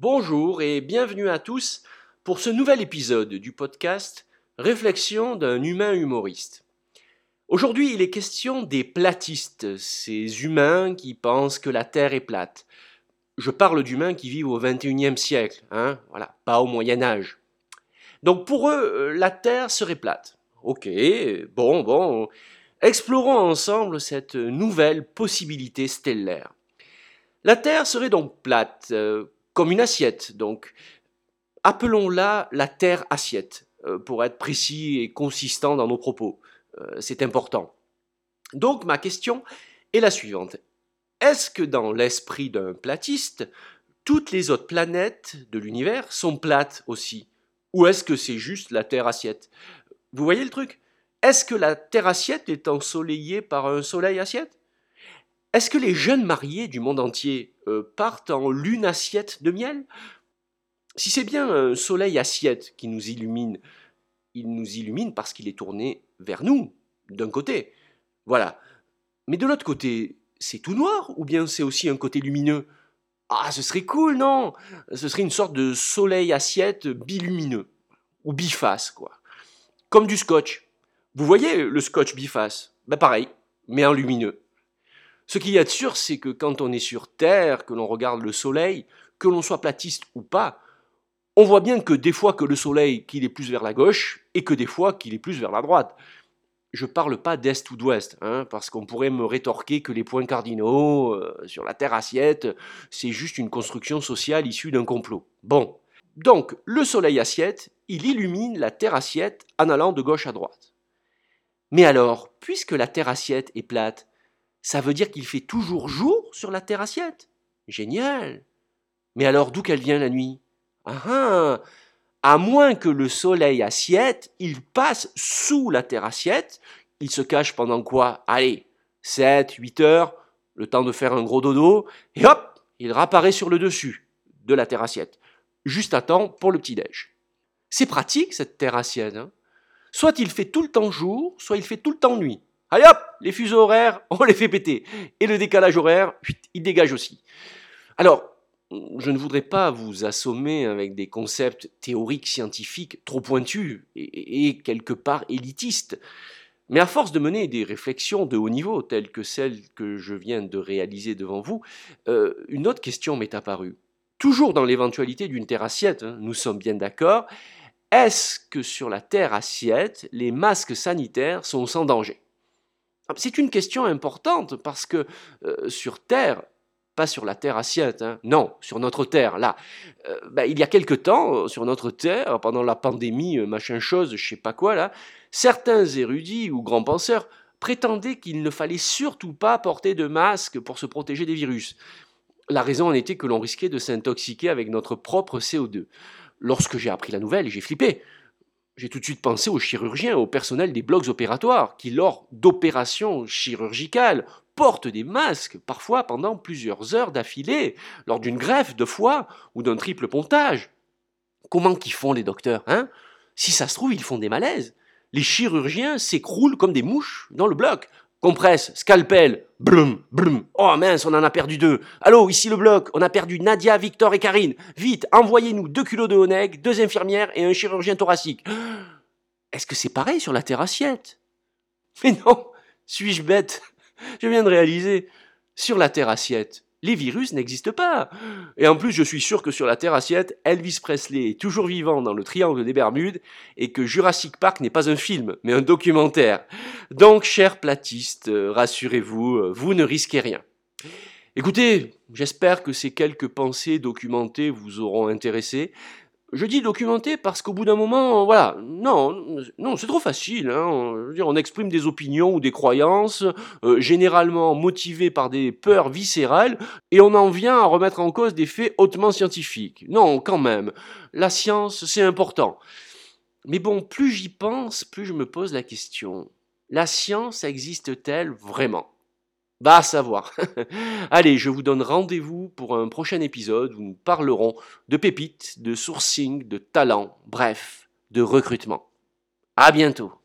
Bonjour et bienvenue à tous pour ce nouvel épisode du podcast Réflexion d'un humain humoriste. Aujourd'hui, il est question des platistes, ces humains qui pensent que la Terre est plate. Je parle d'humains qui vivent au XXIe siècle, hein, voilà, pas au Moyen Âge. Donc pour eux, euh, la Terre serait plate. Ok, bon, bon, explorons ensemble cette nouvelle possibilité stellaire. La Terre serait donc plate, euh, comme une assiette, donc. Appelons-la la Terre assiette, euh, pour être précis et consistant dans nos propos. Euh, c'est important. Donc ma question est la suivante. Est-ce que dans l'esprit d'un platiste, toutes les autres planètes de l'univers sont plates aussi? Ou est-ce que c'est juste la Terre assiette? Vous voyez le truc? Est-ce que la Terre assiette est ensoleillée par un soleil assiette? Est-ce que les jeunes mariés du monde entier euh, partent en lune assiette de miel? Si c'est bien un soleil assiette qui nous illumine, il nous illumine parce qu'il est tourné vers nous, d'un côté. Voilà. Mais de l'autre côté, c'est tout noir ou bien c'est aussi un côté lumineux? Ah, ce serait cool, non? Ce serait une sorte de soleil assiette bilumineux. Ou biface, quoi. Comme du scotch. Vous voyez le scotch biface? Ben pareil, mais en lumineux. Ce qu'il y a de sûr, c'est que quand on est sur Terre, que l'on regarde le Soleil, que l'on soit platiste ou pas, on voit bien que des fois que le Soleil, qu'il est plus vers la gauche, et que des fois qu'il est plus vers la droite. Je parle pas d'est ou d'ouest, hein, parce qu'on pourrait me rétorquer que les points cardinaux euh, sur la Terre assiette, c'est juste une construction sociale issue d'un complot. Bon, donc le Soleil assiette, il illumine la Terre assiette en allant de gauche à droite. Mais alors, puisque la Terre assiette est plate, ça veut dire qu'il fait toujours jour sur la terre assiette. Génial. Mais alors d'où qu'elle vient la nuit? Ah ah À moins que le soleil assiette, il passe sous la terre assiette, il se cache pendant quoi? Allez, 7, 8 heures, le temps de faire un gros dodo, et hop, il réapparaît sur le dessus de la terre assiette, juste à temps pour le petit-déj. C'est pratique cette terre assiette. Hein? Soit il fait tout le temps jour, soit il fait tout le temps nuit. Allez hop, les fuseaux horaires, on les fait péter. Et le décalage horaire, il dégage aussi. Alors, je ne voudrais pas vous assommer avec des concepts théoriques scientifiques trop pointus et, quelque part élitistes. Mais à force de mener des réflexions de haut niveau, telles que celles que je viens de réaliser devant vous, euh, une autre question m'est apparue. Toujours dans l'éventualité d'une terre assiette, hein, nous sommes bien d'accord, est-ce que sur la terre assiette, les masques sanitaires sont sans danger? C'est une question importante parce que euh, sur Terre, pas sur la Terre assiette, hein, non, sur notre Terre, là, euh, bah, il y a quelque temps, sur notre Terre, pendant la pandémie, euh, machin chose, je sais pas quoi, certains érudits ou grands penseurs prétendaient qu'il ne fallait surtout pas porter de masque pour se protéger des virus. La raison en était que l'on risquait de s'intoxiquer avec notre propre CO2. Lorsque j'ai appris la nouvelle, j'ai flippé j'ai tout de suite pensé aux chirurgiens, au personnel des blocs opératoires, qui, lors d'opérations chirurgicales, portent des masques, parfois pendant plusieurs heures d'affilée, lors d'une greffe de foie ou d'un triple pontage. Comment qu'ils font les docteurs, hein? Si ça se trouve, ils font des malaises. Les chirurgiens s'écroulent comme des mouches dans le bloc, Compresse, scalpel, blum, blum. Oh mince, on en a perdu deux. Allô, ici le bloc, on a perdu Nadia, Victor et Karine. Vite, envoyez-nous deux kilos de Honeg, deux infirmières et un chirurgien thoracique. Est-ce que c'est pareil sur la terre assiette? Mais non, suis-je bête? Je viens de réaliser. Sur la terre assiette, les virus n'existent pas. Et en plus, je suis sûr que sur la Terre assiette, Elvis Presley est toujours vivant dans le triangle des Bermudes et que Jurassic Park n'est pas un film, mais un documentaire. Donc, chers platistes, euh, rassurez-vous, euh, vous ne risquez rien. Écoutez, j'espère que ces quelques pensées documentées vous auront intéressé. Je dis documenté parce qu'au bout d'un moment, voilà, non, non, c'est trop facile. Hein. on exprime des opinions ou des croyances, euh, généralement motivées par des peurs viscérales, et on en vient à remettre en cause des faits hautement scientifiques. Non, quand même, la science, c'est important. Mais bon, plus j'y pense, plus je me pose la question. La science existe-t-elle vraiment? Va savoir. Allez, je vous donne rendez-vous pour un prochain épisode où nous parlerons de pépites, de sourcing, de talent, bref, de recrutement. À bientôt.